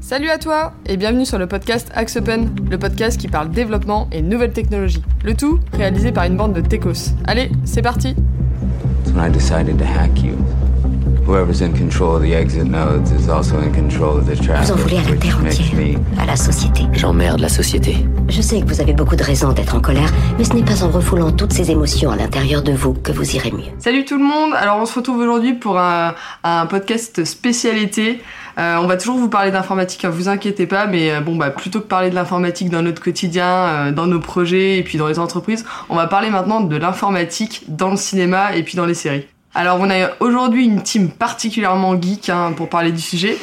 Salut à toi et bienvenue sur le podcast Axe Open, le podcast qui parle développement et nouvelles technologies. Le tout réalisé par une bande de techos. Allez, c'est parti When I decided to hack you, whoever's in control of the exit nodes is also in control of the traffic, Vous en voulez à la terre entière, me à la société. J'emmerde la société. Je sais que vous avez beaucoup de raisons d'être en colère, mais ce n'est pas en refoulant toutes ces émotions à l'intérieur de vous que vous irez mieux. Salut tout le monde Alors on se retrouve aujourd'hui pour un, un podcast spécialité. Euh, on va toujours vous parler d'informatique, hein, vous inquiétez pas, mais euh, bon bah plutôt que parler de l'informatique dans notre quotidien, euh, dans nos projets et puis dans les entreprises, on va parler maintenant de l'informatique dans le cinéma et puis dans les séries. Alors on a aujourd'hui une team particulièrement geek hein, pour parler du sujet.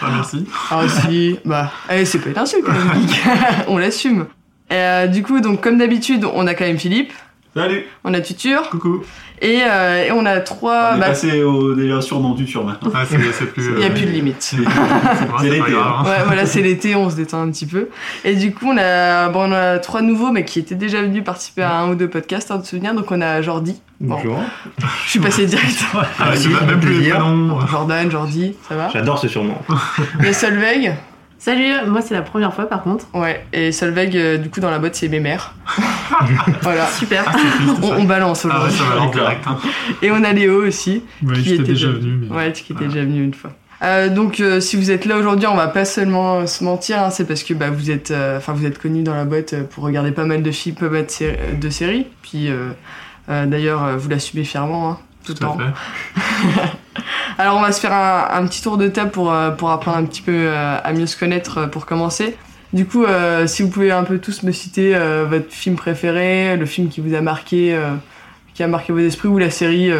Ah, merci. Ah si, bah, eh, c'est pas une insulte geek. on l'assume. Euh, du coup, donc comme d'habitude, on a quand même Philippe, Salut. on a Tutur Coucou. Et, euh, et on a trois. On est bah, passé au déjà surnom du sur maintenant. Ah, c'est c'est plus. il y a euh, plus de limite. C'est l'été. hein. Ouais, voilà, c'est l'été, on se détend un petit peu. Et du coup, on a, bon, on a trois nouveaux, mais qui étaient déjà venus participer à un ou deux podcasts, hein, de souvenir. Donc, on a Jordi. Bon, Bonjour. je suis passé direct. Ah, même plus. Jordan, Jordi, ça va? J'adore ce surnom. Il y a Solveig. Salut, moi c'est la première fois par contre. Ouais, et Solveig, euh, du coup, dans la boîte, c'est mes mères. voilà. Super. On, on balance Ah ouais, aujourd'hui. ça direct. hein. Et on a Léo aussi. Ouais, qui était déjà venu. Mais... Ouais, qui était déjà venu une fois. Euh, donc, euh, si vous êtes là aujourd'hui, on va pas seulement se mentir, hein, c'est parce que bah, vous êtes, euh, enfin, vous êtes connus dans la boîte euh, pour regarder pas mal de films, pas mal de, sé- de séries. Puis, euh, euh, d'ailleurs, euh, vous l'assumez fièrement, hein, tout le temps. Alors, on va se faire un, un petit tour de table pour, euh, pour apprendre un petit peu euh, à mieux se connaître euh, pour commencer. Du coup, euh, si vous pouvez un peu tous me citer euh, votre film préféré, le film qui vous a marqué, euh, qui a marqué vos esprits ou la série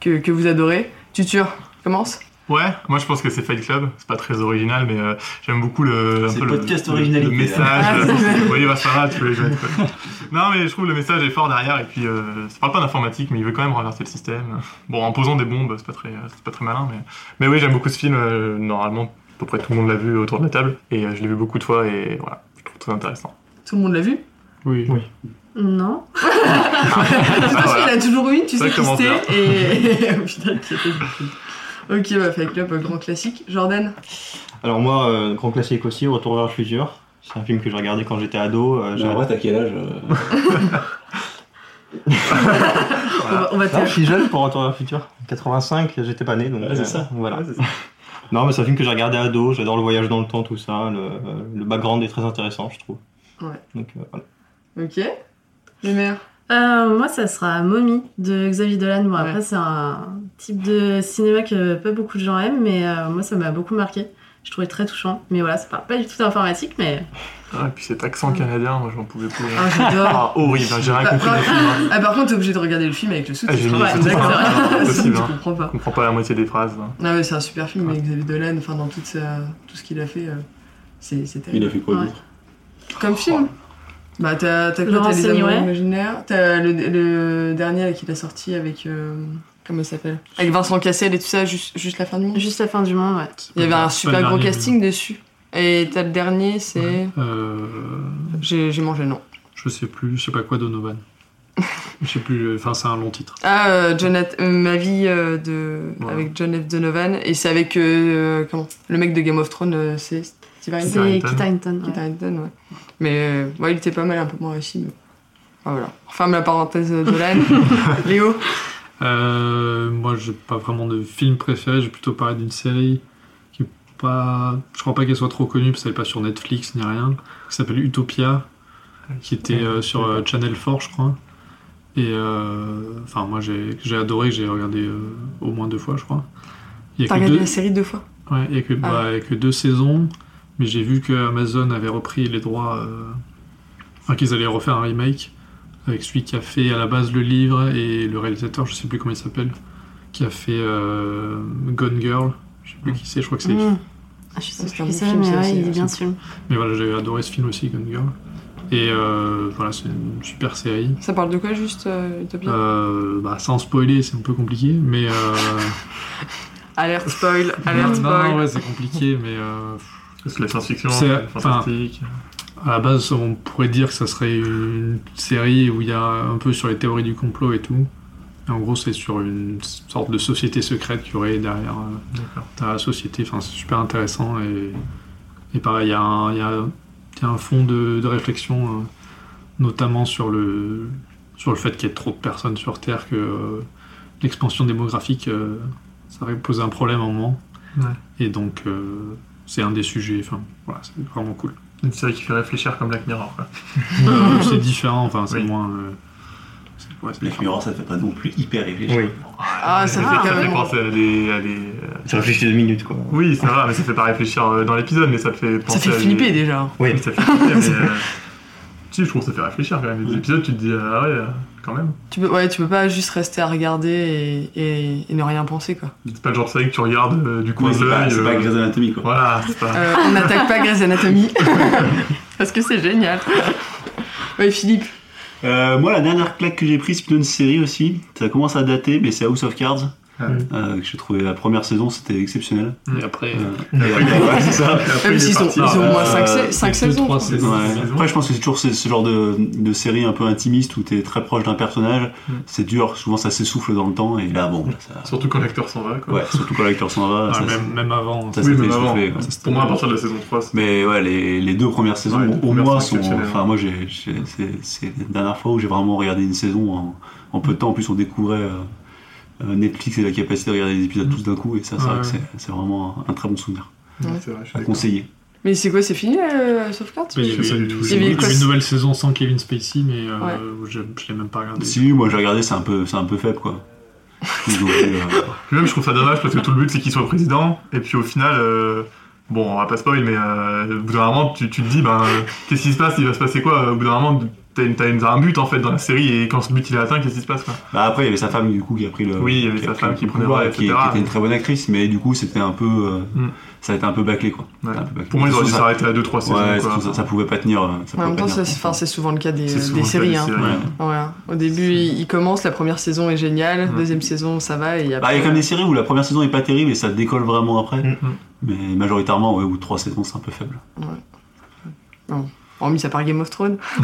que, que vous adorez. Tutur, commence. Ouais, moi je pense que c'est Fight Club. C'est pas très original, mais euh, j'aime beaucoup le. un C'est peu le le- podcast le- originalité, Le là. message. Ah, c'est oui, bah ça va, tu peux les mettre. quoi. Non, mais je trouve le message est fort derrière, et puis euh, ça parle pas d'informatique, mais il veut quand même renverser le système. Bon, en posant des bombes, c'est pas très, c'est pas très malin, mais. Mais oui, j'aime beaucoup ce film. euh, normalement, à peu près tout le monde l'a vu autour de la table, et euh, je l'ai vu beaucoup de fois, et voilà, je trouve très intéressant. Tout le monde l'a vu? Oui. Oui. Non. Parce voilà. qu'il a toujours une, tu sais qui c'était. Et final, qui était Ok, bah, Fight Club, euh, grand classique. Jordan Alors moi, euh, grand classique aussi, Retour vers le futur. C'est un film que j'ai regardé quand j'étais ado. euh, j'ai- Mais en vrai, t'as quel âge euh On va, on va Non, te- je suis jeune pour Retour vers le futur. 85, j'étais pas né, donc Ouais, c'est euh, ça. voilà. Ouais, c'est ça. Non, mais c'est un film que j'ai regardé ado. J'adore le voyage dans le temps, tout ça. Le, euh, le background est très intéressant, je trouve. Ouais. Donc euh, voilà. Ok. Les mères Euh, moi ça sera Mommy de Xavier Dolan. Bon, Ouais. après c'est un type de cinéma que pas beaucoup de gens aiment, mais euh, moi ça m'a beaucoup marqué. Je trouvais très touchant. Mais voilà, ça parle pas du tout d'informatique, mais Ah, et puis cet accent canadien, moi j'en pouvais plus. Ah, j'adore. Ah, horrible, hein, j'ai rien compris du film. hein. Ah, par contre, t'es obligé de regarder le film avec le Ah, j'ai sous-titre. mis Ouais, d'accord. hein, hein. comprends pas. Je comprends pas la moitié des phrases. hein. Ah ouais, c'est un super film avec Xavier Dolan. Enfin, dans toute sa- tout ce qu'il a fait, euh, c'est c'est Il terrible. a fait quoi Ouais. d'autre? Comme film Bah, t'as t'as quoi T'as les amours imaginaires? T'as le, le dernier là, qu'il a sorti avec. euh, comment il s'appelle? Avec Vincent Cassel et tout ça, juste, juste la fin du monde? juste la fin du monde, ouais. Il y avait un super gros dernier, casting dessus. Et t'as le dernier, c'est. Euh, J'ai mangé le nom. je sais plus, je sais pas quoi Donovan. je sais plus, enfin c'est un long titre. Ah, euh, Jonathan- euh, ma vie euh, de avec John F. Donovan et c'est avec euh, comment? Le mec de Game of Thrones, euh, c'est Steve Harrington. C'est Harrington. Kit Harington. Kit ouais. Harington, ouais. Mais euh, ouais, il était pas mal, un peu moins réussi. Mais... Ah, voilà. On ferme la parenthèse de Dolan. Léo. Euh, moi, j'ai pas vraiment de film préféré, j'ai plutôt parlé d'une série qui pas. Je crois pas qu'elle soit trop connue parce qu'elle est pas sur Netflix ni rien. Qui s'appelle Utopia, qui était euh, sur euh, Channel 4, je crois. Et euh, enfin, moi j'ai j'ai adoré, j'ai regardé euh, au moins deux fois, je crois. T'as regardé deux- la série deux fois. Ouais, il y a que, Ah. bah, il y a que deux saisons, mais j'ai vu que Amazon avait repris les droits, euh, enfin qu'ils allaient refaire un remake avec celui qui a fait à la base le livre et le réalisateur, je sais plus comment il s'appelle, qui a fait euh, Gone Girl, je sais plus qui c'est, je crois que c'est. Mmh. Ah, je sais C'est plus un qui bon c'est, film, mais ouais, aussi, il est bien sûr. Mais voilà, j'ai adoré ce film aussi, Gone Girl. Et euh, voilà, c'est une super série. Ça parle de quoi juste euh, Utopia? Euh, bah, sans spoiler, c'est un peu compliqué, mais. Euh... Alerte spoil, alerte non, spoil. ouais, c'est compliqué, mais. C'est la science-fiction, fantastique. À la base, on pourrait dire que ça serait une série où il y a un peu sur les théories du complot et tout. Et en gros, c'est sur une sorte de société secrète qu'il y aurait derrière, euh, la société. Enfin, c'est super intéressant. Et, et pareil, il y, a un- il y y a un fond de, de réflexion, euh, notamment sur le, sur le fait qu'il y ait trop de personnes sur Terre, que euh, l'expansion démographique, ça aurait posé un problème à un moment. Ouais. Et donc, c'est un des sujets. Enfin, voilà, c'est vraiment cool. Une série qui fait réfléchir comme Black Mirror. Quoi. Euh, c'est différent, enfin, c'est Oui. moins. euh, ouais, Black. Mirror, ça fait pas non plus hyper réfléchir. Oui. Ah, ça fait dire, ça fait penser à des. à des, euh, Tu réfléchis deux minutes, quoi. Oui, c'est vrai, mais ça fait pas réfléchir euh, dans l'épisode, mais ça te fait Ça penser fait à flipper des... déjà. Oui. Oui, ça fait flipper, mais. euh, Si, je trouve que ça fait réfléchir quand même. Les épisodes, tu te dis, ah ouais, euh, quand même. Tu peux, ouais, tu peux pas juste rester à regarder et, et- et ne rien penser quoi. C'est pas le genre de série que tu regardes euh, du coin Oui, de c'est pas, l'œil. c'est euh, pas Grey's Anatomy, quoi. Voilà, c'est pas. Euh, on n'attaque pas Grey's Anatomy parce que c'est génial. Oui, Philippe. Euh, moi, la dernière claque que j'ai prise, c'est plutôt une série aussi. Ça commence à dater, mais c'est House of Cards. Euh, que j'ai trouvé la première saison, c'était exceptionnel. Et après, Euh, et après, ouais, c'est ça. Et après, Même s'ils ont, parti. ils ont au moins Euh, 5 deux, saisons. Ouais. Après, je pense que c'est toujours ce, ce genre de, de série un peu intimiste où t'es très proche d'un personnage. Mm. C'est dur, souvent ça s'essouffle dans le temps. Et là, bon, là, ça... Surtout quand l'acteur s'en va, quoi. ouais, surtout quand l'acteur s'en va. Ah, ça, même, même avant. ça oui, s'était mais avant. quoi. Pour moi, à partir de la saison 3, c'est. Mais ouais, les, les deux premières saisons, Ouais, au moins, sont. Enfin, moi, j'ai, c'est, la dernière fois où j'ai vraiment regardé une saison en, en peu de temps. En plus, on découvrait euh, euh, Netflix et la capacité de regarder les épisodes tous d'un coup. Et ça, c'est, vrai Ouais. que c'est, c'est vraiment un, un très bon souvenir Ouais, c'est vrai, je suis à conseiller. Mais c'est quoi, c'est fini la sauvegarde? Il y avait, une nouvelle saison sans Kevin Spacey, mais euh, Ouais. je, je l'ai même pas regardé. Si, moi, j'ai regardé, c'est un peu, c'est un peu faible, quoi. Euh, même, je trouve ça dommage parce que tout le but, c'est qu'il soit président. Et puis au final, euh, bon, on va pas spoil, mais euh, au bout d'un moment, tu, tu te dis, ben, euh, qu'est-ce qui se passe? Il va se passer quoi? Au bout d'un moment, t'as, une- un but en fait dans la série, et quand ce but il est atteint, qu'est-ce qui se passe quoi Bah après, il y avait sa femme du coup qui a pris le. Oui, il y avait sa femme qui prenait le pouvoir relais, qui, etc. qui était une très bonne actrice, mais du coup, c'était un peu. euh, Mm. Ça a été un peu bâclé quoi. Ouais. Un peu bâclé. Pour moi, ils auraient dû s'arrêter à 2-3 saisons. Ouais, quoi. ça, ça pouvait pas tenir. Ça En même temps, c'est enfin, c'est souvent le cas des, cas séries. des hein. séries. Ouais. Au début, il il commence, la première saison est géniale, Mm. deuxième saison ça va, et Bah, il y a quand même des séries où la première saison est pas terrible et ça décolle vraiment après. Mm. Mais majoritairement, ouais, au bout de trois saisons, c'est un peu faible. Hormis à part Game of Thrones.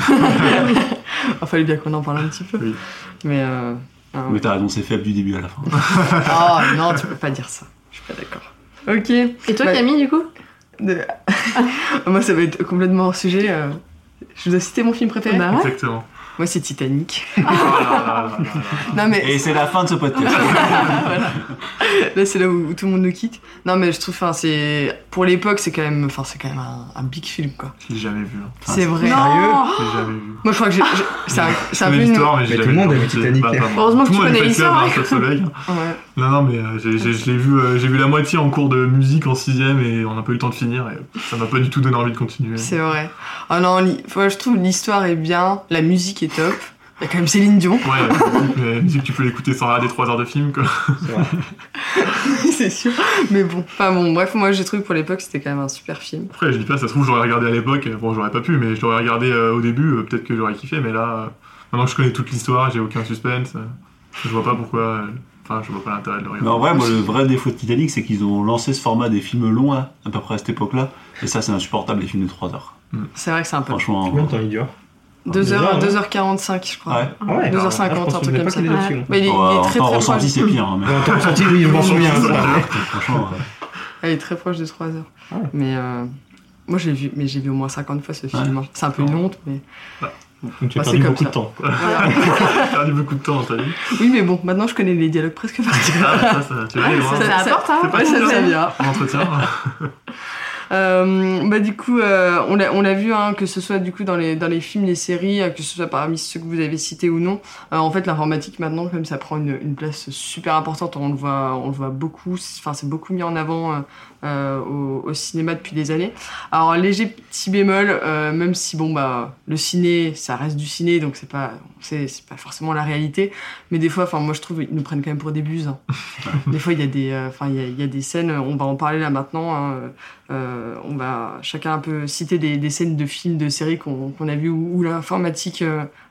Il fallait bien qu'on en parle un petit peu. Oui. Mais. Euh... ah. Mais t'as c'est faible du début à la fin. Ah non, tu peux pas dire ça. Je suis pas d'accord. Ok. Et toi, Bah, Camille, du coup? De- Moi, ça va être complètement hors sujet. euh. Je vous ai cité mon film préféré. Bah ouais. Exactement. Moi, c'est Titanic. Oh là là là là là. non, mais Et c'est la fin de ce podcast. Voilà. Là, c'est là où, où tout le monde nous quitte. Non, mais je trouve, enfin, c'est pour l'époque, c'est quand même, enfin, c'est quand même un, un big film, quoi. Je l'ai jamais vu. hein. Ah, c'est vrai. L'ai jamais vu. Moi, je crois que j'ai, c'est un, Je c'est un peu une. l'histoire, mais, tout le monde a vu. Titanic. Bah, moi. Heureusement que tu connais l'histoire, hein. Non, non, mais euh, je l'ai vu, euh, j'ai vu la moitié en cours de musique en sixième et on n'a pas eu le temps de finir et ça m'a pas du tout donné envie de continuer. C'est vrai. Ah non, je trouve l'histoire est bien, la musique est top. Il y a quand même Céline Dion, Ouais, la musique, la musique, tu peux l'écouter sans regarder 3 heures de film, quoi. c'est sûr. Mais bon, enfin bon, bref, moi, j'ai trouvé que pour l'époque, c'était quand même un super film. Après, je dis pas, ça se trouve, j'aurais regardé à l'époque, bon, j'aurais pas pu, mais je l'aurais regardé euh, au début, euh, peut-être que j'aurais kiffé, mais là, euh, maintenant que je connais toute l'histoire, j'ai aucun suspense, euh, je vois pas pourquoi, euh, enfin, je vois pas l'intérêt de le regarder. Mais en vrai, moi, le vrai défaut de Titanic, c'est qu'ils ont lancé ce format des films longs, là, à peu près à cette époque-là. Et ça, c'est insupportable, les films de 3 heures. C'est vrai que c'est un peu. Franchement. Combien de temps il dure 2h, heures, non 2h45, je crois. Ouais. Ah ouais 2h50, alors, je un truc comme ça. Ouais. il est, il Bon, est en très très ressenti, proche. c'est pire. hein, mais- Bon, t'as ressenti, oui, je m'en souviens. ça. Franchement, Elle est très proche de 3 heures. Ah ouais. Mais euh, moi, j'ai vu, mais j'ai vu au moins 50 fois ce film. hein. C'est un peu une honte, mais. Donc tu as Bah, c'est perdu comme beaucoup ça. de temps. perdu beaucoup de temps dans ta vie. oui, mais bon, maintenant je connais les dialogues presque par cœur. Ah, ça, ça, tu vois, Ouais, loin. ça, ça apporte, hein C'est pas ça, hein. Euh, bah du coup, euh, on l'a vu, hein, que ce soit du coup dans les dans les films, les séries, euh, que ce soit parmi ceux que vous avez cités ou non. en fait, l'informatique maintenant, comme ça prend une, une place super importante, on le voit, on le voit beaucoup. c'est beaucoup mis en avant euh, au, au cinéma depuis des années. Alors léger petit bémol, euh, même si bon bah le ciné, ça reste du ciné, donc c'est pas c'est pas forcément la réalité. Mais des fois, enfin moi je trouve ils nous prennent quand même pour des buses. hein. des fois il y a des, euh, enfin il y a, il y a des scènes, on va en parler là maintenant. hein, on va chacun un peu citer des, des scènes de films, de séries qu'on a vues où, où l'informatique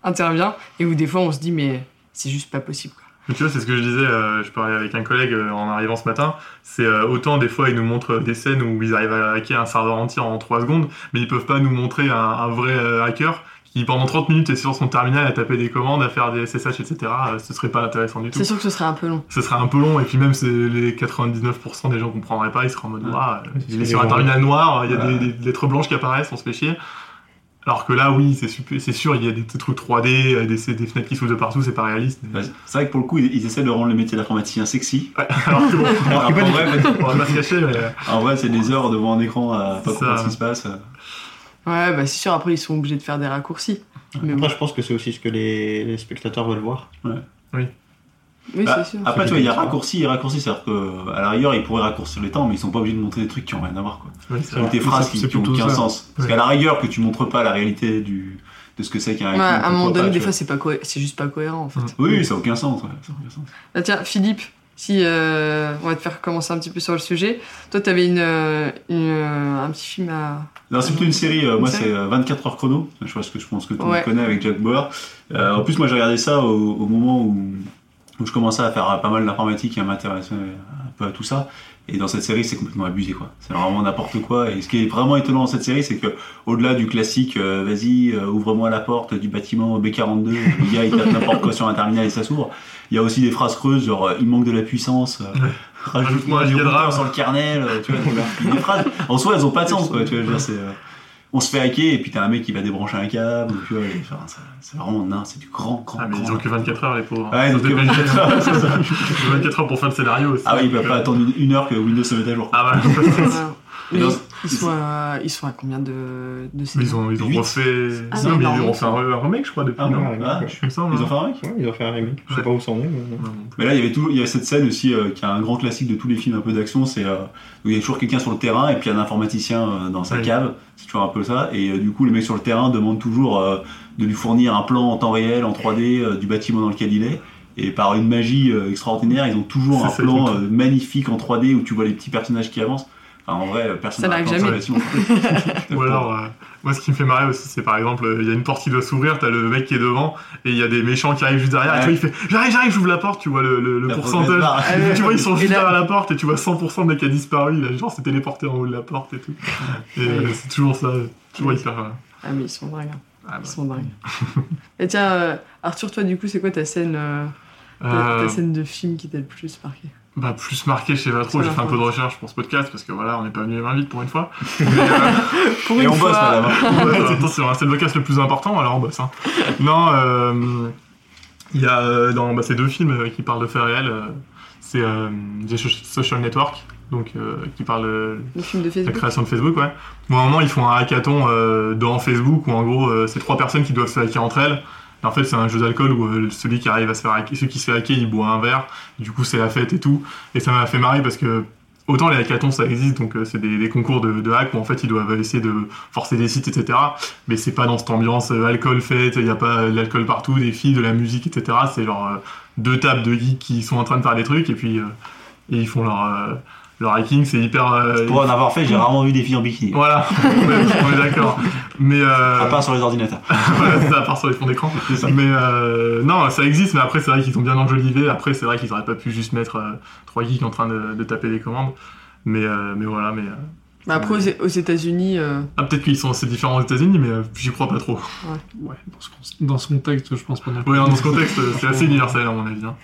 intervient et où des fois on se dit mais c'est juste pas possible. Quoi. Mais tu vois, c'est ce que je disais, euh, je parlais avec un collègue euh, en arrivant ce matin, c'est euh, autant des fois ils nous montrent des scènes où ils arrivent à hacker un serveur entier en 3 secondes, mais ils peuvent pas nous montrer un, un vrai euh, hacker qui pendant 30 minutes est sur son terminal à taper des commandes, à faire des SSH, etc., euh, ce serait pas intéressant du tout. C'est sûr que ce serait un peu long. Ce serait un peu long, et puis même c'est- les 99% des gens comprendraient pas, ils seraient en mode, Ouah, il est sur un terminal noir, il y a des, des lettres blanches qui apparaissent, on se fait chier. Alors que là, oui, c'est super- c'est sûr, il y a des trucs 3D, euh, des, des fenêtres qui s'ouvrent de partout, c'est pas réaliste. C'est vrai que pour le coup, ils, ils essaient de rendre le métier d'informaticien sexy. Alors que bon, Alors qu'en vrai, on va pas se cacher, mais. en vrai, c'est des heures devant un écran à pas comprendre ce qui se passe. Ouais, bah c'est sûr, après ils sont obligés de faire des raccourcis. Mais Après, bon. je pense que c'est aussi ce que les, les spectateurs veulent voir. Oui, Bah, c'est sûr. après, tu vois, il y a raccourci et raccourci, c'est-à-dire qu'à la rigueur, ils pourraient raccourcir les temps, mais ils sont pas obligés de montrer des trucs qui ont rien à voir. Quoi. Oui, c'est Ou vrai. des phrases qui, c'est qui ont plutôt aucun ça. sens. Parce Ouais. qu'à la rigueur, que tu montres pas la réalité du, de ce que c'est qu'un Ouais, à un moment donné, pas, des tu fois, c'est pas c'est juste pas cohérent en fait. Oui, ça n'a aucun sens. ouais, ça a aucun sens. Ah, tiens, Philippe, si euh, on va te faire commencer un petit peu sur le sujet. Toi, t'avais une, euh, une, euh, un petit film à. Non, c'est plutôt une série, euh, Une moi c'est euh, 24 heures chrono, je pense que je pense que tout le Ouais. monde connaît avec Jack Bauer. Euh, en plus moi j'ai regardé ça au, au moment où, où je commençais à faire euh, pas mal d'informatique et à m'intéresser un peu à tout ça. Et dans cette série c'est complètement abusé quoi. C'est vraiment n'importe quoi. Et ce qui est vraiment étonnant dans cette série c'est que au-delà du classique euh, vas-y euh, ouvre-moi la porte du bâtiment B42, le gars il tape n'importe quoi sur un terminal et ça s'ouvre. Il y a aussi des phrases creuses genre euh, il manque de la puissance. euh, Rajoute-moi du routeur sur le kernel, euh, tu vois, des, des phrases. En soi, elles ont pas de sens, quoi. Tu vois, je veux dire, c'est, euh, on se fait hacker et puis t'as un mec qui va débrancher un câble, tu vois, et, enfin, ça- c'est vraiment nain, c'est du grand, grand, Ah, mais grand ils ont que 24 heures, les pauvres. Ouais, ils ont que se dépêche. 24 heures, c'est ça. 24 heures pour faire le scénario aussi. Ah oui, il va pas attendre une, heure que Windows se mette à jour. Ah bah, Non, ils, sont à, ils sont à combien de, de saisons ils ont, ils ont refait. Ah, non, mais ils ont refait un, un remake, je crois, depuis. Ah, non ouais, ah, semble. Ils ont fait un Ouais, ils ont fait un remake. Je sais Ouais. pas où c'en est. mais- Non, non. Mais là, il y avait tout, il y a cette scène aussi euh, qui est un grand classique de tous les films un peu d'action, c'est euh, où il y a toujours quelqu'un sur le terrain et puis un informaticien euh, dans sa Oui. cave, c'est toujours un peu ça. Et euh, du coup, le mec sur le terrain demande toujours euh, de lui fournir un plan en temps réel, en 3D euh, du bâtiment dans lequel il est. Et par une magie euh, extraordinaire, ils ont toujours un ça, plan euh, magnifique en 3D où tu vois les petits personnages qui avancent. Enfin, en vrai, personne Ça n'a jamais. Ou alors, euh, moi, ce qui me fait marrer aussi, c'est par exemple, euh, il y a une porte qui doit s'ouvrir, t'as le mec qui est devant, et il y a des méchants qui arrivent juste derrière, et tu vois, il fait J'arrive, j'arrive, j'ouvre la porte, tu vois le, le- pourcentage. ouais. tu vois, ils sont juste derrière la porte, et tu vois 100% de mec qui a disparu, il a genre s'est téléporté en haut de la porte et tout. Et euh, c'est toujours ça, toujours hyper. euh, Ah, mais ils sont dingues. hein. ah, bah. Ils sont dingues. Et tiens, euh, Arthur, toi, du coup, c'est quoi ta scène, euh, ta, Euh, ta scène de film qui t'a le plus marqué Bah, plus marqué, je sais pas trop, j'ai fait un peu de recherche pour ce podcast, parce que voilà, on n'est pas venu les mains vides pour une fois. Mais, euh, Pour Et on bosse, fois. madame. hein. Ouais, hein, c'est le podcast le plus important, alors on bosse. hein. Non, euh, il y a euh, dans bah, ces deux films euh, qui parlent de faits réels, euh, c'est euh, The Social Network, donc euh, qui parle de Le film de la Facebook. création de Facebook, ouais. Où à un moment ils font un hackathon euh, dans Facebook où en gros euh, c'est trois personnes qui doivent se hacker entre elles. En fait c'est un jeu d'alcool où euh, celui qui arrive à se faire hacker, celui qui se fait hacker il boit un verre. Du coup c'est la fête et tout. Et ça m'a fait marrer parce que autant les hackathons ça existe donc euh, c'est des, concours de, hack où en fait ils doivent essayer de forcer des sites etc. Mais c'est pas dans cette ambiance euh, alcool fête, il y a pas de l'alcool partout, des filles, de la musique etc. C'est genre deux tables de geeks qui sont en train de faire des trucs et puis et ils font leur leur hacking c'est hyper euh, Pour en avoir fait, j'ai rarement vu des filles en bikini. voilà, on est d'accord. Mais euh, À part sur les ordinateurs. voilà, c'est ça, à part sur les fonds d'écran. Mais euh, non, ça existe, mais après c'est vrai qu'ils ont bien enjolivé. Après c'est vrai qu'ils auraient pas pu juste mettre euh, trois geeks en train de, de taper des commandes. Mais euh, mais voilà, mais euh, Bah, après, aux, aux États-Unis, euh, ah, peut-être qu'ils sont assez différents aux États-Unis, mais euh, j'y crois pas trop. Ouais, dans ce, con- dans ce contexte, je pense pas non plus. Ouais, dans ce contexte, c'est assez universel à mon avis. hein.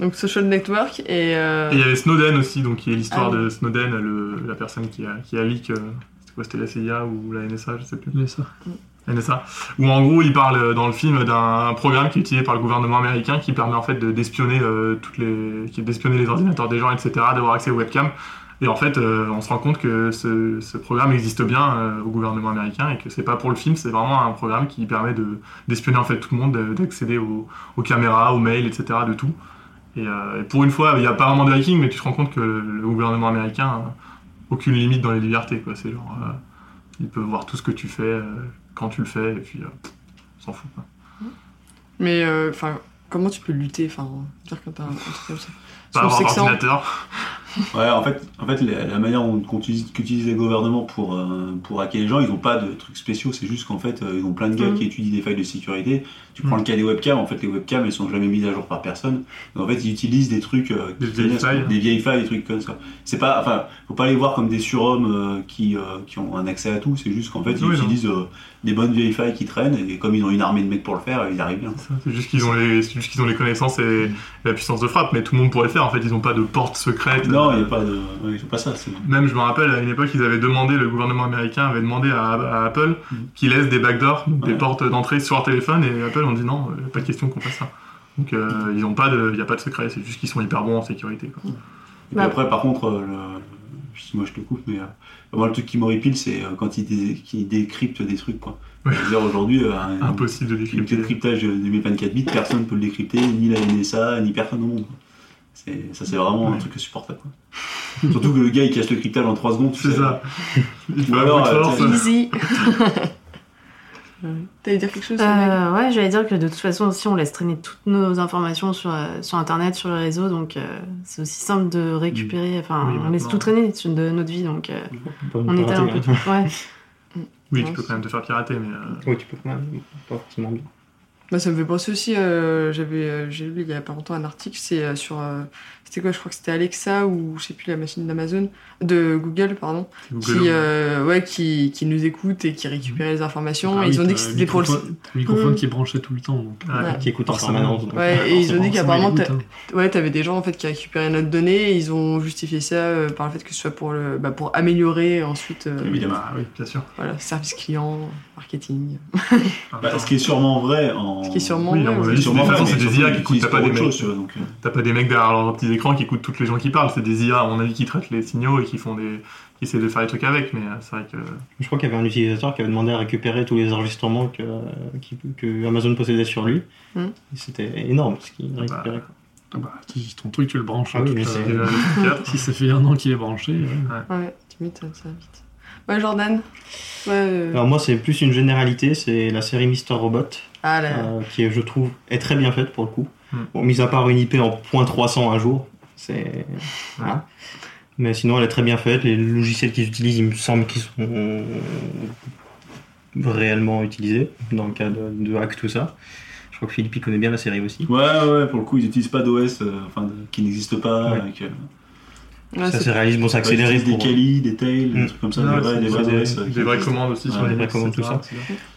Donc Social Network et. euh, Et il y avait Snowden aussi, donc qui est l'histoire Ah de Snowden, le, la personne qui a qui a leak. euh, c'était quoi, c'était la CIA ou la NSA, je sais plus. Mais ça. NSA, où en gros il parle euh, dans le film d'un programme qui est utilisé par le gouvernement américain qui permet en fait de d'espionner euh, toutes les qui d'espionner les ordinateurs des gens etc d'avoir accès aux webcams et en fait euh, on se rend compte que ce, ce programme existe bien euh, au gouvernement américain et que c'est pas pour le film c'est vraiment un programme qui permet de d'espionner en fait tout le monde de- d'accéder aux, aux caméras aux mails etc de tout et, euh, et pour une fois il n'y a pas vraiment de hacking mais tu te rends compte que le, le gouvernement américain a aucune limite dans les libertés quoi c'est genre euh, il peut voir tout ce que tu fais euh, quand tu le fais, et puis euh, on s'en fout. Quoi. Mais, euh, enfin, comment tu peux lutter Enfin, dire quand t'as un, truc comme ça? Pas avoir d'ordinateur. Ouais, en fait, en fait la, la manière qu'utilisent les gouvernements pour, euh, pour hacker les gens, ils n'ont pas de trucs spéciaux, c'est juste qu'en fait, euh, ils ont plein de gars Mhm. qui étudient des failles de sécurité. Tu prends Mhm. le cas des webcams, en fait, les webcams, elles sont jamais mises à jour par personne. Donc, en fait, ils utilisent des trucs, euh, Des vieilles failles. des vieilles failles, des trucs comme ça. C'est pas, enfin, faut pas les voir comme des surhommes euh, qui, euh, qui ont un accès à tout, c'est juste qu'en fait, ils Oui, utilisent euh, des bonnes vieilles failles qui traînent, et comme ils ont une armée de mecs pour le faire, ils arrivent bien. C'est juste qu'ils ont les, c'est juste qu'ils ont les connaissances et la puissance de frappe, mais tout le monde pourrait le faire. En fait, ils n'ont pas de porte secrète. Non, il Euh, n'y a pas de, ouais, ils font pas ça. Même, je me rappelle, à une époque, ils avaient demandé, le gouvernement américain avait demandé à, à Apple qu'ils laissent des backdoors, donc des Ouais. portes d'entrée sur leur téléphone, et Apple ont dit non, pas de question qu'on fasse ça. Donc, euh, ils ont pas de, il n'y a pas de secret, c'est juste qu'ils sont hyper bons en sécurité. Quoi. Et puis après, par contre, euh, le... moi je te coupe, mais euh, moi le truc qui m'horripile, c'est euh, quand ils, dé- qu'ils décryptent des trucs. Quoi. Ouais. Aujourd'hui, euh, un, Impossible de décrypter. décryptage de 2024 bits, personne ne peut le décrypter, ni la NSA, ni personne au monde. quoi. C'est, ça, c'est vraiment un truc insupportable. Quoi. Surtout que le gars il cache le cryptage en 3 secondes. tu C'est sais. ça. Faut Ou alors, euh, Easy. T'allais dire quelque chose Euh, ouais, j'allais dire que de toute façon aussi on laisse traîner toutes nos informations sur, euh, sur internet, sur les réseaux, donc euh, c'est aussi simple de récupérer, enfin Oui, on laisse tout traîner de notre vie, donc euh, Pas on était un peu... pirater, Ouais. Oui, tu peux quand même te faire pirater, mais. euh, hein. Oui, tu peux quand même. Pas forcément bien. Bah, ça me fait penser aussi, euh, j'avais, euh, j'ai lu il y a pas longtemps un article, c'est euh, sur, euh, c'était quoi, je crois que c'était Alexa ou je sais plus la machine d'Amazon, de Google pardon, Google, qui, euh, ouais, qui, qui nous écoute et qui récupérait les informations. Ah et oui, ils ont dit que c'était pour le, microphone- un microphone Mhm. qui est branché tout le temps. Donc, Ouais. euh, Qui écoute en permanence. Ouais, et ils ont dit qu'apparemment, ouais, t'avais des gens en fait qui récupéraient notre donnée et ils ont justifié ça euh, par le fait que ce soit pour le, bah, pour améliorer ensuite, euh, Évidemment. Bah oui, bien sûr. voilà, service client, marketing. Bah, ce qui est sûrement vrai en. Ce qui est sûrement Oui, vrai, est sûrement De toute façon, vrai, c'est des IA qui coûtent, t'as pas des chose, mecs. tu vois, donc, euh, T'as pas des mecs derrière leurs petits écrans qui écoutent toutes les gens qui parlent, c'est des IA, à mon avis, qui traitent les signaux et qui font des. qui essaient de faire des trucs avec, mais euh, c'est vrai que. Je crois qu'il y avait un utilisateur qui avait demandé à récupérer tous les enregistrements que, qui- que Amazon possédait sur lui. Hmm. C'était énorme ce qu'il récupérait. quoi. Ah bah, ton truc, tu le branches. Ah oui, mais la-. Si ça fait un an qu'il est branché. ouais. Ouais, tu m'étonnes, ça va vite. Ouais, Jordan. Ouais. euh, Alors moi c'est plus une généralité, c'est la série Mister Robot, Ah là. euh, qui je trouve est très bien faite pour le coup. Hmm. Bon, mis à part une IP en .300 un jour, c'est... Voilà. Mais sinon elle est très bien faite, les logiciels qu'ils utilisent il me semble qu'ils sont réellement utilisés dans le cas de, de hack tout ça. Je crois que Philippe il connaît bien la série aussi. Ouais, ouais, pour le coup, ils n'utilisent pas d'OS euh, enfin, de- qui n'existe pas. Ouais. avec, euh, Ouais, ça c'est- c'est réaliste, bon utilisent pour... des Kali, des Tails, des Mm. trucs comme ça, Ouais, des vrais, des vrais des- OS. euh, qui Des vraies commandes aussi sur Ouais, les des vraies commandes, tout ça.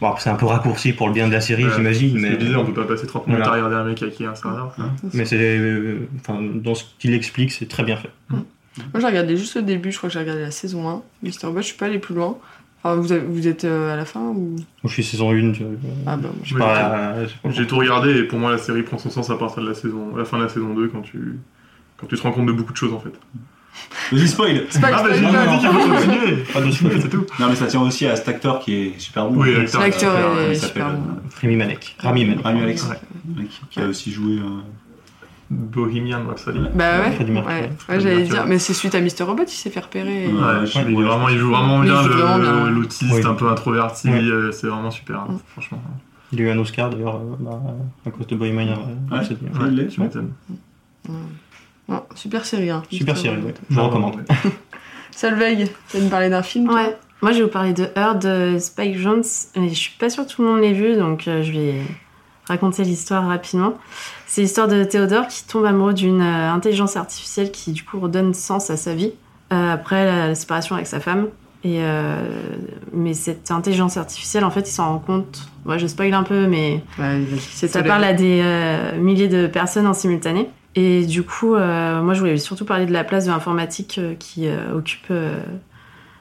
Bon après c'est un peu raccourci pour le bien de la série Ouais, j'imagine, C'est mais... disais, on peut pas passer 30 minutes Voilà. à regarder un mec hacker un serveur. Ouais. Mais c'est, euh, enfin, dans ce qu'il explique, c'est très bien fait. Moi, j'ai regardé juste le début, je crois que j'ai regardé la saison 1. Mister Robot, je suis pas allé plus loin. Enfin, vous, avez- vous êtes euh, à la fin ou? Moi, je suis saison 1, je, Ah bah, moi, je sais Oui. J'ai tout regardé et pour moi la série prend son sens à partir de la saison, la fin de la saison 2 quand tu quand tu te rends compte de beaucoup de choses en fait. Vas-y, spoil C'est pas Ah spoil, vas-y, spoil. vas-y, qu'il faut continuer. Pas de spoil. c'est tout. Non, mais ça tient aussi à cet acteur qui est super bon. Oui, Euh, l'acteur, L'acteur est il super s'appelle, bon. Rami Malek. Rami Malek. Rami Alex, Ouais. qui a aussi joué. euh, Bohemian Rhapsody. Ouais. Bah ouais, Freddie ouais, Mercury. ouais, Freddie j'allais Mercury. dire, mais c'est suite à Mister Robot, il s'est fait repérer. et- je- ouais, il, est ouais. vraiment, il joue vraiment il bien joue vraiment le- bien. l'autiste Oui. un peu introverti, euh, c'est vraiment super, Mm. franchement. Il a eu un Oscar d'ailleurs euh, bah, à cause de Bohemian euh, Ouais. Rhapsody. Ouais, il l'est, tu ouais. m'étonnes. Non, super série. Hein, Super série, ouais. Je vous recommande. Solveig, tu vas nous parler d'un film Ouais. Moi, je vais vous parler de Her de Spike Jones. Et je suis pas sûre que tout le monde l'ait vu, donc euh, je vais raconter l'histoire rapidement. C'est l'histoire de Théodore qui tombe amoureux d'une euh, intelligence artificielle qui, du coup, redonne sens à sa vie euh, après la, la séparation avec sa femme. Et euh, mais cette intelligence artificielle, en fait, il s'en rend compte. Moi, je spoil un peu, mais Ouais, ça parle à des euh, milliers de personnes en simultané. Et du coup, euh, moi, je voulais surtout parler de la place de l'informatique euh, qui euh, occupe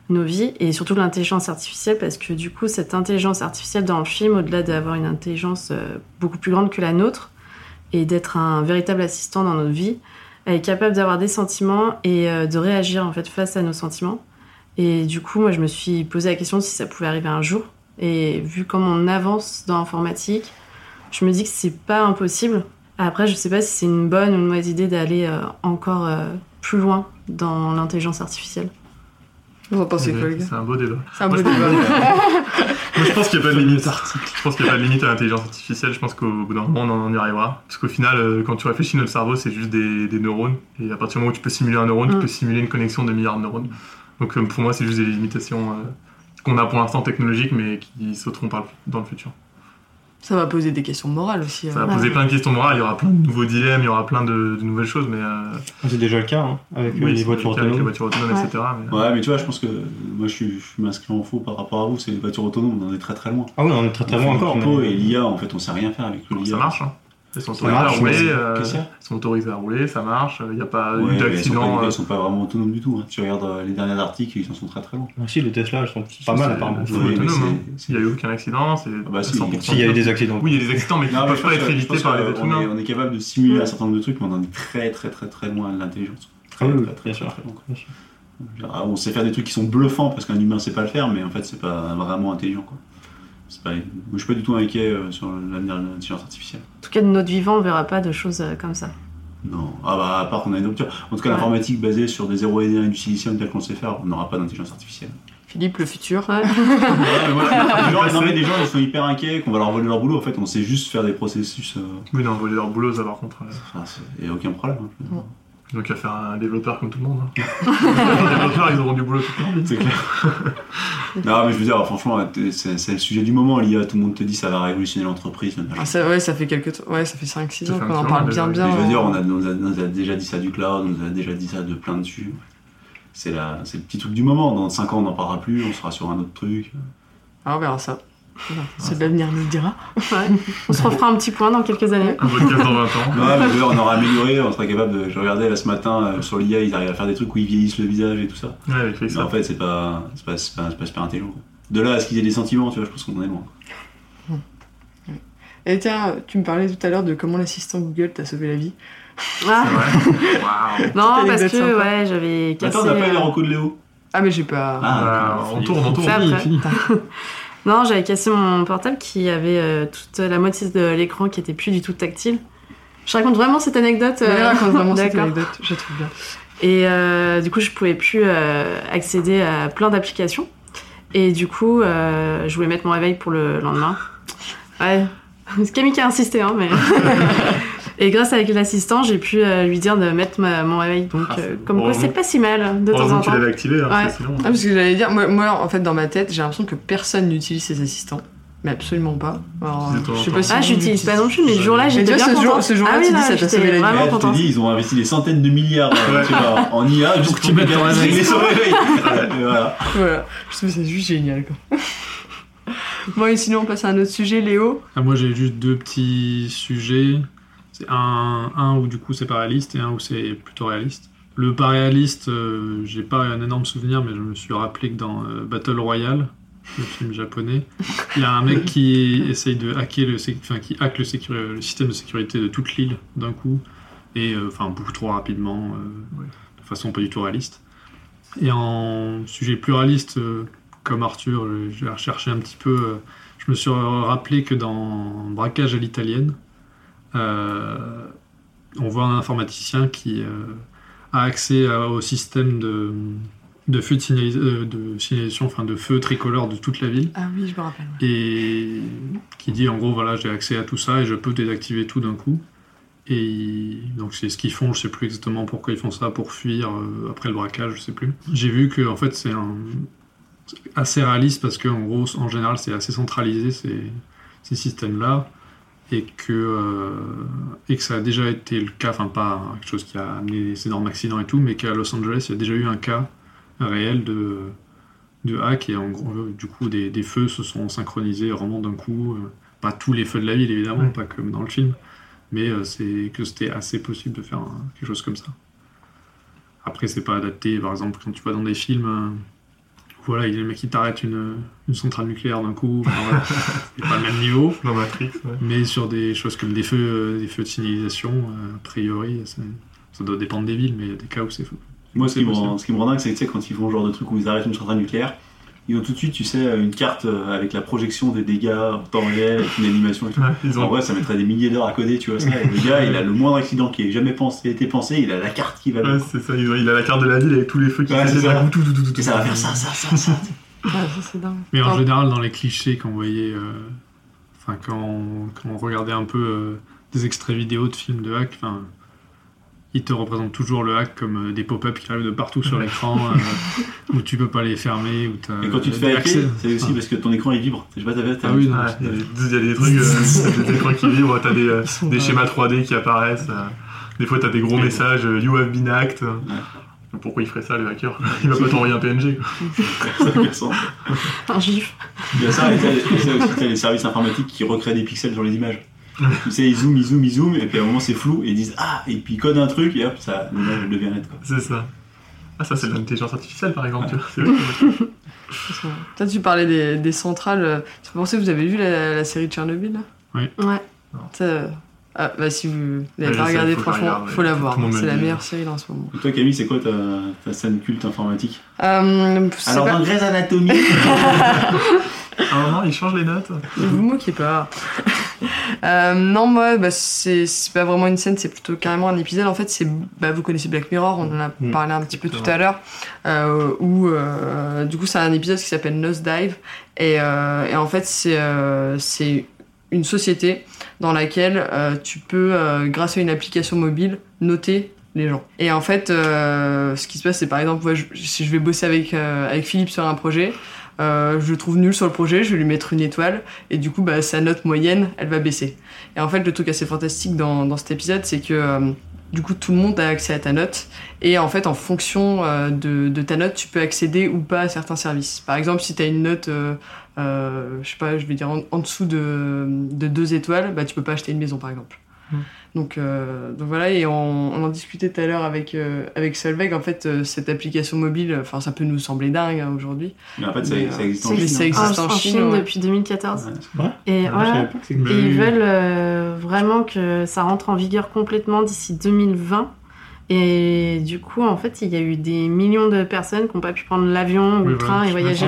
nos vies et surtout de l'intelligence artificielle parce que du coup, cette intelligence artificielle dans le film, au-delà d'avoir une intelligence beaucoup plus grande que la nôtre et d'être un véritable assistant dans notre vie, elle est capable d'avoir des sentiments et de réagir en fait face à nos sentiments. Et du coup, moi, je me suis posé la question si ça pouvait arriver un jour. Et vu comment on avance dans l'informatique, je me dis que c'est pas impossible. Après, je sais pas si c'est une bonne ou une mauvaise idée d'aller euh, encore euh, plus loin dans l'intelligence artificielle. Vous en pensez quoi, les gars C'est un beau débat. C'est un beau je pense- débat. Moi, je pense qu'il n'y a pas de limite. Je pense qu'il n'y a pas de limite à l'intelligence artificielle. Je pense qu'au bout d'un moment, on en y arrivera. Parce qu'au final, euh, quand tu réfléchis, notre cerveau, c'est juste des, des neurones. Et à partir du moment où tu peux simuler un neurone, tu Mm. peux simuler une connexion de milliards de neurones. Donc pour moi, c'est juste des limitations euh, qu'on a pour l'instant technologiques, mais qui sauteront par le- dans le futur. Ça va poser des questions morales aussi. Ça euh. va poser plein de questions morales. Il y aura plein de nouveaux dilemmes, il y aura plein de, de nouvelles choses, mais euh, C'est déjà le cas, hein, avec euh, oui, les voitures le cas avec les autonomes. voitures autonomes, Ouais. etc. mais- Ouais, mais tu vois, je pense que moi je suis, je m'inscris en faux par rapport à vous, c'est les voitures autonomes, on en est très très loin. Ah oui, on est très très loin encore. mais- Et l'IA, en fait, on sait rien faire avec le Ça l'IA. marche, hein. Elles sont autorisées à rouler, euh, sont autorisées à rouler, ça marche, il n'y a pas Ouais, sont d'accident. euh, elles sont pas vraiment autonomes du tout. hein. Tu regardes euh, les derniers articles, ils en sont très très loin. Ah, si, les Tesla, elles sont pas mal apparemment. Oui, mais autonome, c'est- hein. n'y a eu aucun accident, c'est Ah bah si, 100%. Si, il y a eu des accidents. Oui, il y a des accidents, mais qui ne peuvent pas être évités par les êtres humains. On est capable de simuler un certain nombre de trucs, mais on en est très très très très loin de l'intelligence. Très, Ah très, très. Genre, On sait faire des trucs qui sont bluffants parce qu'un humain sait pas le faire, mais en fait c'est pas vraiment intelligent. Quoi. C'est Pas... Moi, je suis pas du tout inquiet euh, sur l'avenir de l'intelligence artificielle. En tout cas, de notre vivant, on verra pas de choses euh, comme ça. Non, ah bah à part qu'on a une rupture. En tout cas, Ouais. l'informatique basée sur des zéro et du silicium tel qu'on sait faire, on n'aura pas d'intelligence artificielle. Philippe, le futur. Ouais. Ouais, mais moi, les gens, non, mais les gens ils sont hyper inquiets qu'on va leur voler leur boulot. En fait, on sait juste faire des processus. euh, Oui, non, voler leur boulot, ça par contre. euh, Enfin, a aucun problème. hein. Donc, il va faire un développeur comme tout le monde. hein. les développeurs, ils auront du boulot toute leur vie. C'est clair. non, mais je veux dire, franchement, c'est c'est le sujet du moment. L'IA, tout le monde te dit ça va révolutionner l'entreprise. le. Ah, ça, ouais, ça fait quelques temps. Ouais, ça fait 5-6 Ça ans qu'on en parle bien bien. Mais je veux dire, hein. on, a, on a- on a déjà dit ça du cloud, on nous a déjà dit ça de plein dessus. C'est la- c'est le petit truc du moment. Dans 5 ans, on n'en parlera plus, on sera sur un autre truc. Ah, on verra ça. Voilà. C'est l'avenir nous le dira. Ouais. On se refera un petit point dans quelques années. Un podcast dans 20 ans. Ouais, mais on aura amélioré, on sera capable de. Je regardais là ce matin euh, sur l'IA, ils arrivent à faire des trucs où ils vieillissent le visage et tout ça. Ouais, avec les Mais en fait, c'est pas, c'est pas, c'est pas, c'est pas super intelligent. De là à ce qu'ils aient des sentiments, tu vois, je pense qu'on en est loin. Et tiens, tu me parlais tout à l'heure de comment l'assistant Google t'a sauvé la vie. Ah. Wow. Non, parce que sympa. ouais, j'avais cassé. Attends, on n'a pas eu les euh, de Léo? Ah, mais j'ai pas. Ah, Euh, on tourne, on tourne. Fini, fini. Non, j'avais cassé mon portable qui avait euh, toute la moitié de l'écran qui était plus du tout tactile. Je raconte vraiment cette anecdote. Ouais, euh, raconte vraiment cette anecdote, je trouve bien. Et euh, du coup, je pouvais plus euh, accéder à plein d'applications. Et du coup, je voulais mettre mon réveil pour le lendemain. Ouais, c'est Camille qui a insisté, hein, mais. Et grâce avec l'assistant, j'ai pu euh, lui dire de mettre ma- mon réveil. Donc, Ah, euh, comme quoi, c'est pas si mal de temps en que tu temps. l'avais activé, hein, parce que Ouais. sinon. Ah, parce que j'allais dire, moi, moi, en fait, dans ma tête, j'ai l'impression que personne n'utilise ses assistants. Mais absolument pas. Alors, temps je sais temps. pas si Ah, j'utilise pas non plus, mais ce jour-là, j'étais bien jour- contente. ce jour-là, ah tu oui, dis, là, ça t'a sauvé la je te dis, ils ont investi des centaines de milliards euh, tu vois, en IA juste Pour que tu mettes ton réveil. voilà. Voilà, je trouve ça juste génial, quoi. bon, et sinon, on passe à un autre sujet, Léo. Ah, moi j'ai juste deux petits sujets. Un, un où du coup c'est pas réaliste et un où c'est plutôt réaliste. Le pas réaliste, euh, j'ai pas un énorme souvenir, mais je me suis rappelé que dans euh, Battle Royale, le film japonais, il y a un mec qui essaye de hacker le, sé- enfin, qui hack le, sécu- le système de sécurité de toute l'île d'un coup, et euh, enfin beaucoup trop rapidement, euh, de façon pas du tout réaliste. Et en sujet plus réaliste, comme Arthur, j'ai recherché un petit peu. je me suis rappelé que dans Braquage à l'italienne, on voit un informaticien qui euh, a accès à- au système de, de feu de, signalis- euh, de signalisation, enfin de feu tricolore de toute la ville, Ah oui, je me rappelle. et qui dit en gros voilà j'ai accès à tout ça et je peux désactiver tout d'un coup. Et donc c'est ce qu'ils font, je sais plus exactement pourquoi ils font ça, pour fuir euh, après le braquage, je sais plus. J'ai vu que en fait c'est un assez réaliste parce que en gros en général c'est assez centralisé ces, ces systèmes-là et que euh, et que ça a déjà été le cas, enfin pas quelque chose qui a amené des énormes accidents et tout, mais qu'à Los Angeles il y a déjà eu un cas réel de de hack et en gros du coup des, des feux se sont synchronisés vraiment d'un coup, euh, pas tous les feux de la ville évidemment, Ouais. pas comme dans le film, mais euh, c'est que c'était assez possible de faire quelque chose comme ça. Après, c'est pas adapté, par exemple, quand tu vas dans des films, euh, voilà, il y a le mec qui t'arrête une, une centrale nucléaire d'un coup, enfin, voilà, c'est pas le même niveau, Dans Matrix, ouais. mais sur des choses comme des feux, euh, des feux de signalisation, euh, a priori, ça, ça doit dépendre des villes, mais il y a des cas où c'est fou. Moi, ce qui, me ce qui me rend dingue, c'est que tu sais, quand ils font ce genre de truc où ils arrêtent une centrale nucléaire, ils ont tout de suite, tu sais, une carte euh, avec la projection des dégâts en temps réel, avec une animation et tout. Ouais, ils ont En vrai, ça mettrait des milliers d'heures à coder, tu vois ça. Et le gars, il a le moindre accident qui ait jamais pensé, été pensé, il a la carte qui va. Ouais, c'est ça, il a la carte de la ville avec tous les feux qui Ouais, ça. coup, tout, tout, tout, tout, Et ça va faire ça, ça, ça, ça. Ouais, ça c'est dingue. Mais en Oh. général, dans les clichés, quand on voyait. euh, Enfin, quand, on- quand on regardait un peu euh, des extraits vidéo de films de hack, enfin. Ils te représentent toujours le hack comme euh, des pop-up qui arrivent de partout sur l'écran, euh, où tu peux pas les fermer, où t'as Et quand tu te fais hacker, accès. c'est aussi parce que ton écran il vibre. Je sais pas, Ah oui, non, il y a des- il trucs, euh, des écrans qui vibrent, t'as des, euh, des schémas 3D qui apparaissent. euh, Des fois, t'as des gros messages, euh, you have been hacked. Pourquoi il ferait ça, le hacker Il va pas t'envoyer un PNG. quoi. Ça fait sens. Un gif. Il y a ça, et t'as- aussi, les services informatiques qui recréent des pixels sur les images. Tu sais, ils zooment, ils zooment, ils zooment, et puis à un moment c'est flou, et ils disent Ah, et puis ils codent un truc, et hop, ça, l'image elle devient nette. C'est ça. Ah, ça, c'est de l'intelligence artificielle, par exemple. tu. Toi, tu parlais des, des centrales. euh, Ça fait penser, vous avez vu la, la série Tchernobyl là? Ouais. Ça, euh, Ah, bah si vous l'avez Ouais, pas regardé, que franchement, regarde, faut la ouais. voir. C'est la meilleure série là en ce moment. Et toi, Camille, c'est quoi ta, ta scène culte informatique? Euh, Alors, pas- dans Grey's Anatomy À un moment, ils changent les notes. Ne vous moquez pas. Euh, non, moi, bah, c'est pas vraiment une scène, c'est plutôt carrément un épisode. En fait, c'est bah, vous connaissez Black Mirror, on en a Mm. parlé un petit peu tout à l'heure, euh, où euh, du coup, c'est un épisode qui s'appelle Nosedive. Et, euh, et en fait, c'est une société dans laquelle tu peux, grâce à une application mobile, noter les gens. Et en fait, ce qui se passe, c'est par exemple, moi, je- si je vais bosser avec, avec Philippe sur un projet, euh, je trouve nul sur le projet, je vais lui mettre une étoile, et du coup, bah, sa note moyenne, elle va baisser. Et en fait, le truc assez fantastique dans, cet épisode, c'est que euh, du coup, tout le monde a accès à ta note, et en fait, en fonction euh, de, ta note, tu peux accéder ou pas à certains services. Par exemple, si tu as une note, je sais pas, je vais dire en, en dessous de, de deux étoiles, bah, tu peux pas acheter une maison, par exemple. Mm. Donc, euh, donc voilà, et on, on en discutait tout à l'heure avec, euh, avec Solveig. En fait, euh, cette application mobile, enfin, ça peut nous sembler dingue hein, aujourd'hui. Mais en fait, ça, Mais, euh, ça existe en Chine. ça hein. existe. En, en en Chine, Chine ouais. depuis 2014. Ouais. Et, Ah, Mais et ils veulent euh, vraiment que ça rentre en vigueur complètement d'ici 2020. Et du coup, en fait, il y a eu des millions de personnes qui n'ont pas pu prendre l'avion ou Oui, le train voilà, et voyager.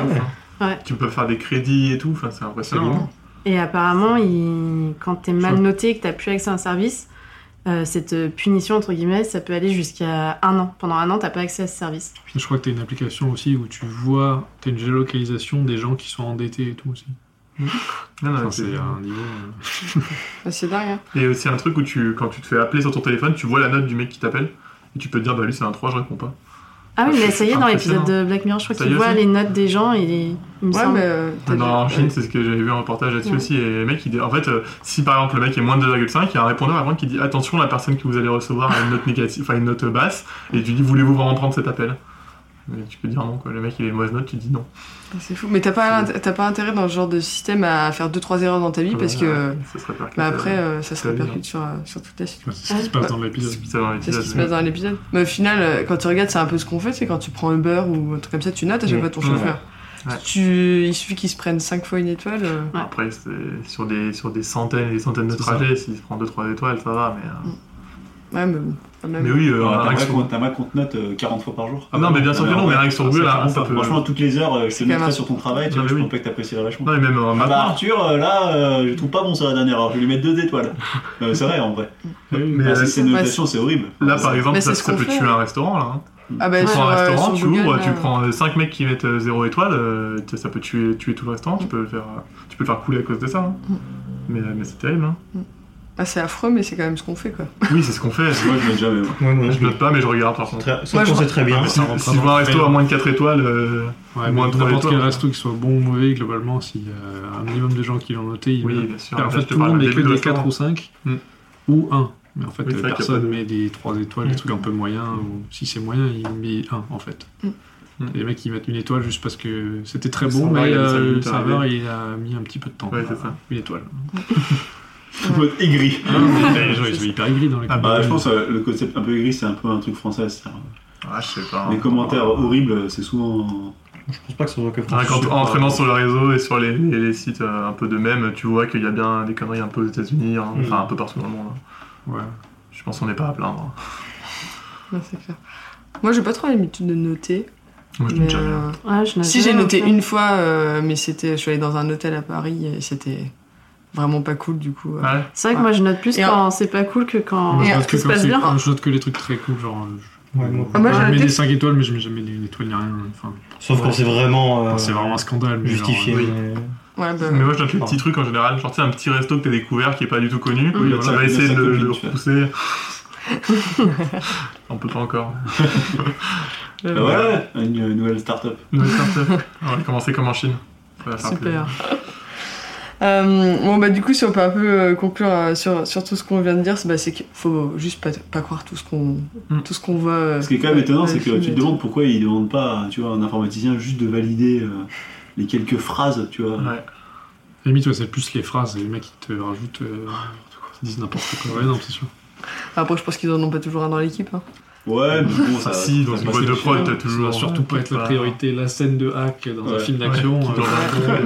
Ouais. Tu peux faire des crédits et tout, enfin, c'est impressionnant. Et apparemment, il- quand t'es mal noté et que t'as plus accès à un service, euh, cette punition, entre guillemets, ça peut aller jusqu'à un an. Pendant un an, t'as pas accès à ce service. Je crois que tu as une application aussi où tu vois, tu as une géolocalisation des gens qui sont endettés et tout aussi. Non, non, Enfin, c'est- c'est un niveau. euh, C'est dingue. Hein. A aussi un truc où tu, quand tu te fais appeler sur ton téléphone, tu vois la note du mec qui t'appelle et tu peux te dire bah lui c'est un 3, je réponds pas. Ah oui, mais ça y est, dans l'épisode de Black Mirror, je crois qu'il voit aussi les notes des gens et il me Ouais, semble. mais. euh, Dans, dit- en Chine, ouais. c'est ce que j'avais vu un reportage là-dessus Ouais. aussi. Et le mec, il dit, en fait, euh, si par exemple le mec est moins de 2,5, il y a un répondeur avant qui dit attention, la personne que vous allez recevoir a une note négative, enfin une note basse, et tu dis voulez-vous vraiment prendre cet appel? Et tu peux dire non, quoi. Le mec il a une mauvaise note, tu dis non. C'est fou. Mais t'as pas, t'as pas intérêt dans ce genre de système à faire 2-3 erreurs dans ta vie parce que ça se répercute, bah, après, euh, ça se ta répercute sur, euh, sur toute la suite. ouais, c'est ce qui se passe dans l'épisode. c'est ce qui se passe dans l'épisode. Mais au final, euh, quand tu regardes, c'est un peu ce qu'on fait, c'est quand tu prends Uber ou un truc comme ça, tu notes à chaque Ouais. fois ton chauffeur. Ouais. Tu... Il suffit qu'il se prenne 5 fois une étoile. euh, Après, c'est sur des, sur des centaines et des centaines de trajets, s'il se prend 2-3 étoiles, ça va, mais. euh, Ouais, mais bon. Mais oui, euh, ma sur- compte- t'as ma compte note euh, 40 fois par jour. Ah non, mais bien sûr que non, mais rien que sur Google, là, ça peut. Franchement, toutes les heures, euh, je te un- sur ton travail, tu Non, vois, je oui. pense pas que t'apprécierais vachement. Non, mais même euh, Ah bah. Arthur, là, euh, je trouve pas bon sur la dernière, alors je vais lui mettre deux étoiles. Euh, c'est vrai en vrai. Mais Ah, euh, si c'est une notation, c'est horrible. là, par exemple, ça, ça peut tuer hein. un restaurant, là. hein. Ah bah, Tu prends un restaurant, tu ouvres, tu prends 5 mecs qui mettent 0 étoile, ça peut tuer, tuer tout le restaurant, tu peux le faire, euh, tu peux le faire couler à cause de ça. hein. Mm. Mais, mais c'est terrible. Hein. Ah, c'est affreux, mais c'est quand même ce qu'on fait, quoi. Oui, c'est ce qu'on fait. Moi, je note jamais. moi. Ouais, moi, Je note pas, mais je regarde par contre. Très- Ça, Moi, je je- pensais très bien. Ah, Si, si je vois un resto à moins de 4 étoiles, euh, Ouais, moins de 3 n'importe quel resto qui soit bon ou mauvais, globalement, s'il y a un minimum de gens qui l'ont noté, il Oui, bien sûr. Et en fait, tout le monde met que des 4 restaurant. ou 5 Mm. ou 1. Mais en fait, Oui, c'est personne met des 3 étoiles, des trucs un peu moyens, ou si c'est moyen, il met 1 en fait. Mm. Mm. Et les mecs, ils mettent une étoile juste parce que c'était très bon, mais euh, le serveur, il a mis un petit peu de temps. Ouais, c'est ça. Une étoile. Monde aigri. Ah, sont hyper aigris dans les Ah, Bah, je pense que le concept un peu aigri, c'est un peu un truc français. Ah, je sais pas. Les commentaires horribles, c'est souvent. Je pense pas que ça soit que français. qu'en en entraînant sur le réseau et sur les, les- les sites euh, un peu de même, tu vois qu'il y a bien des conneries un peu aux États-Unis, hein, Mm. enfin un peu partout dans le monde. hein. Ouais. Je pense qu'on n'est pas à plaindre. Ouais, c'est clair. Moi, j'ai pas trop l'habitude de noter. Moi, je Mais, euh, Ouais, je note Si j'ai noté en fait. une fois, euh, mais c'était, je suis allée dans un hôtel à Paris et c'était vraiment pas cool du coup. euh. Ouais. C'est vrai que moi je note plus Et quand c'est pas cool que quand Moi, je note tout que se passe c'est- bien. Je note que les trucs très cool, genre. je- Ouais, moi- Ah, moi, j'ai je mets noté- des 5 étoiles, mais je mets jamais des étoiles ni rien. Enfin, Sauf quand c'est vraiment. euh, c'est vraiment un scandale. mais justifié. genre, oui. mais- Ouais, bah, Mais moi, je note les petits trucs en général. Genre, tu sais, un petit resto que t'as découvert qui est pas du tout connu. Oui, tu vas essayer de le, repousser. On peut pas encore. euh, Bah ouais, une, une nouvelle start-up. Nouvelle startup. On va commencer comme en Chine. Super. Euh, bon bah du coup si on peut un peu euh, conclure euh, sur, sur tout ce qu'on vient de dire, c'est bah, c'est qu'il faut juste pas, pas croire tout ce qu'on Mm. tout ce qu'on voit. euh, Ce qui est quand même étonnant, c'est que tu te demandes pourquoi ils demandent pas, tu vois, un informaticien juste de valider euh, les quelques phrases, tu vois. Ouais. Limite, ouais, c'est plus les phrases, les mecs qui te rajoutent. euh, qui disent n'importe quoi. Ouais, non, c'est sûr. Après je pense qu'ils en ont pas toujours un dans l'équipe. hein. Ouais, mais bon, ça. Si, dans une boîte de prod, chiens. t'as Ça toujours. va surtout pas être la priorité. La scène de hack dans un film d'action. Euh,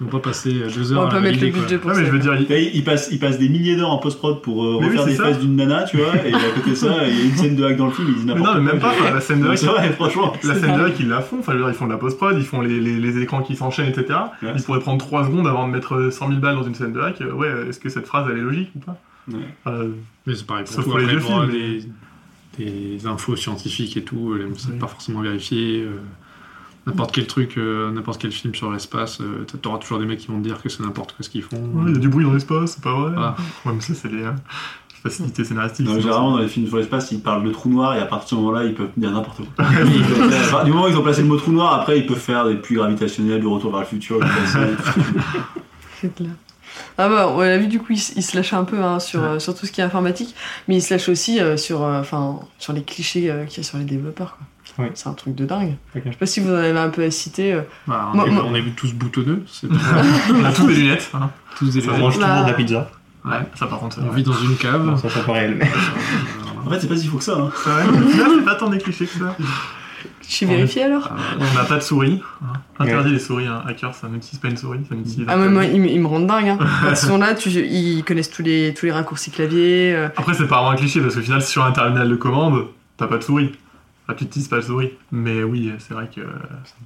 Ils vont pas passer deux On heures pas la mettre le valider, quoi. budget pour ça. mais je veux dire, il- passe, il passe des milliers d'heures en post-prod pour euh, refaire des ça. faces d'une nana, tu vois, et à côté de ça, il y a une scène de hack dans le film, ils disent Mais n'importe non, mais même quoi. pas, la scène de Non, hack, C'est vrai, franchement. La scène de hack, ils la font, enfin, je veux dire, ils font de la post-prod, ils font les, écrans qui s'enchaînent, etc. Ils pourraient prendre 3 secondes avant de mettre euh, 100 000 balles dans une scène de hack. Euh, Ouais, est-ce que cette phrase, elle est logique ou pas? Ouais. Euh, Mais c'est pareil pour Sauf tout. pour les deux pour films, des, des infos scientifiques et tout, euh, c'est Oui. pas forcément vérifié. euh, N'importe quel truc, euh, n'importe quel film sur l'espace, euh, t'auras toujours des mecs qui vont te dire que c'est n'importe quoi ce qu'ils font. ouais, il y a du bruit dans l'espace, c'est pas vrai. Ah. Ouais, mais ça, c'est les euh, facilités scénaristiques. Non, généralement, dans les films sur l'espace, ils parlent de trou noir et à partir de ce moment-là, ils peuvent dire n'importe quoi. Peuvent du moment où ils ont placé le mot trou noir, après, ils peuvent faire des puits gravitationnels, du retour vers le futur. C'est clair. Ah bah on l'a vu du coup il, se lâche un peu hein, sur, Ouais. euh, sur tout ce qui est informatique, mais il se lâche aussi euh, sur, euh, enfin, sur les clichés euh, qu'il y a sur les développeurs. quoi. C'est un truc de dingue. Ok. Je sais pas si vous en avez un peu à citer. Bah, on, Moi- est, moi- on est tous boutonneux, c'est ça. On a tous des lunettes. hein. tous des On lunettes. mange Bah. toujours de la pizza. Ouais. Ça, par contre, On vit dans une cave. Bon, ça, pas réel. mais- En fait, c'est pas si fou que ça. Hein. Pas tant des clichés que ça. Je suis vérifié alors On n'a pas de souris. hein. Interdit les souris, un hacker, ça n'utilise pas une souris, ça n'utilise Ah mais moi ils, me- ils me rendent dingue. Hein. Quand ils sont là, tu, ils connaissent tous les, tous les raccourcis clavier. euh. Après, c'est pas vraiment un cliché parce qu'au final, sur un terminal de commande, t'as pas de souris. Enfin, tu n'utilises pas de souris. Mais oui, c'est vrai que.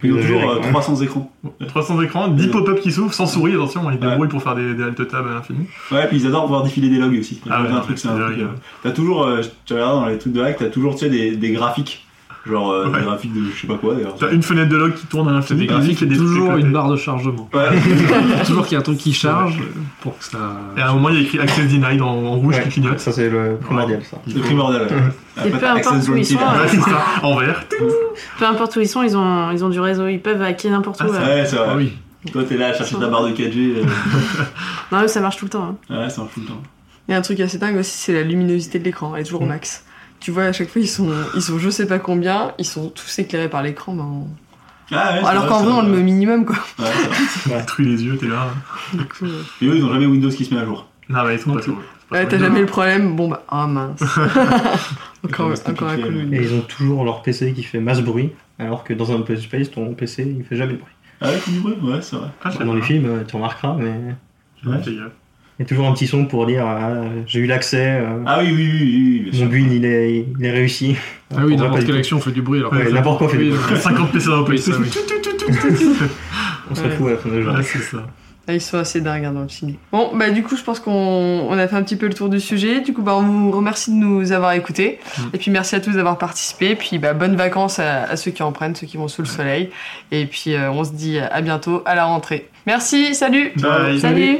Ils ont toujours euh, 300 écrans. 300 écrans, 10 pop-up qui s'ouvrent sans souris, attention, ils Ouais. débrouillent pour faire des, des alt-tab à l'infini. Ouais, puis ils adorent voir défiler des logs aussi. Ah ouais, un truc, c'est un truc. euh, T'as toujours, euh, tu regardes dans les trucs de hack, t'as toujours, tu sais, des, des graphiques. Genre euh, Ouais. des graphiques de je sais pas quoi d'ailleurs. T'as une fenêtre de log qui tourne à l'infini, des graphiques, et des toujours une barre de chargement. Ouais. toujours qu'il y a un truc qui charge pour que ça. Et à un moment, il y a écrit Access Denied en, en rouge Ouais, qui clignote. Ça, c'est le primordial, ça. C'est primordial. ouais. Et Après, peu t'as importe Access où ils Granted. sont, Ouais, c'est ça, en vert. Peu importe où ils sont, ils ont, ils ont du réseau, ils peuvent hacker n'importe Ah, où. euh. Ouais, c'est vrai. Ah oui. Toi, t'es là à chercher ta barre de 4G. euh, Non, eux, ça marche tout le temps. hein. Ouais, ça marche tout le temps. Il y a un truc assez dingue aussi, c'est la luminosité de l'écran. Elle est toujours au max. Tu vois, à chaque fois, ils sont, ils sont je sais pas combien, ils sont tous éclairés par l'écran. mais en- Ah, ouais, Alors qu'en vrai, on le met au minimum, quoi. Ouais. Détruit les yeux, t'es là. Du coup, euh, Et eux, ils ont jamais Windows qui se met à jour. Non, mais ils sont Non pas pas Ouais, t'as jamais le problème. Bon, bah, ah mince. encore, Ouais, un coup ouais. Et ils ont toujours leur PC qui fait masse bruit, alors que dans un open space, ton PC, il fait jamais de bruit. Ah ouais, tu dis bruit? Ouais, c'est vrai. Ah, Dans les films, euh, tu remarqueras, mais Ouais, fais gaffe. il y a toujours un petit son pour dire ah, j'ai eu l'accès, euh, Ah oui, oui, oui, oui, bien mon sûr. build il est, il est réussi. Ah oui, n'importe quelle action fait du bruit. Alors Ouais, n'importe quoi fait du bruit. 50 PC dans le ça, oui. On serait Ouais. fou à la fin de la journée. Ouais, c'est ça. Ah, ils sont assez dingues hein, dans le film. Bon, bah du coup, je pense qu'on on a fait un petit peu le tour du sujet. Du coup, bah, on vous remercie de nous avoir écoutés. Mm. Et puis, merci à tous d'avoir participé. Puis, bah, bonnes vacances à, à ceux qui en prennent, ceux qui vont sous le soleil. Et puis, euh, on se dit à bientôt à la rentrée. Merci, salut Bye. Salut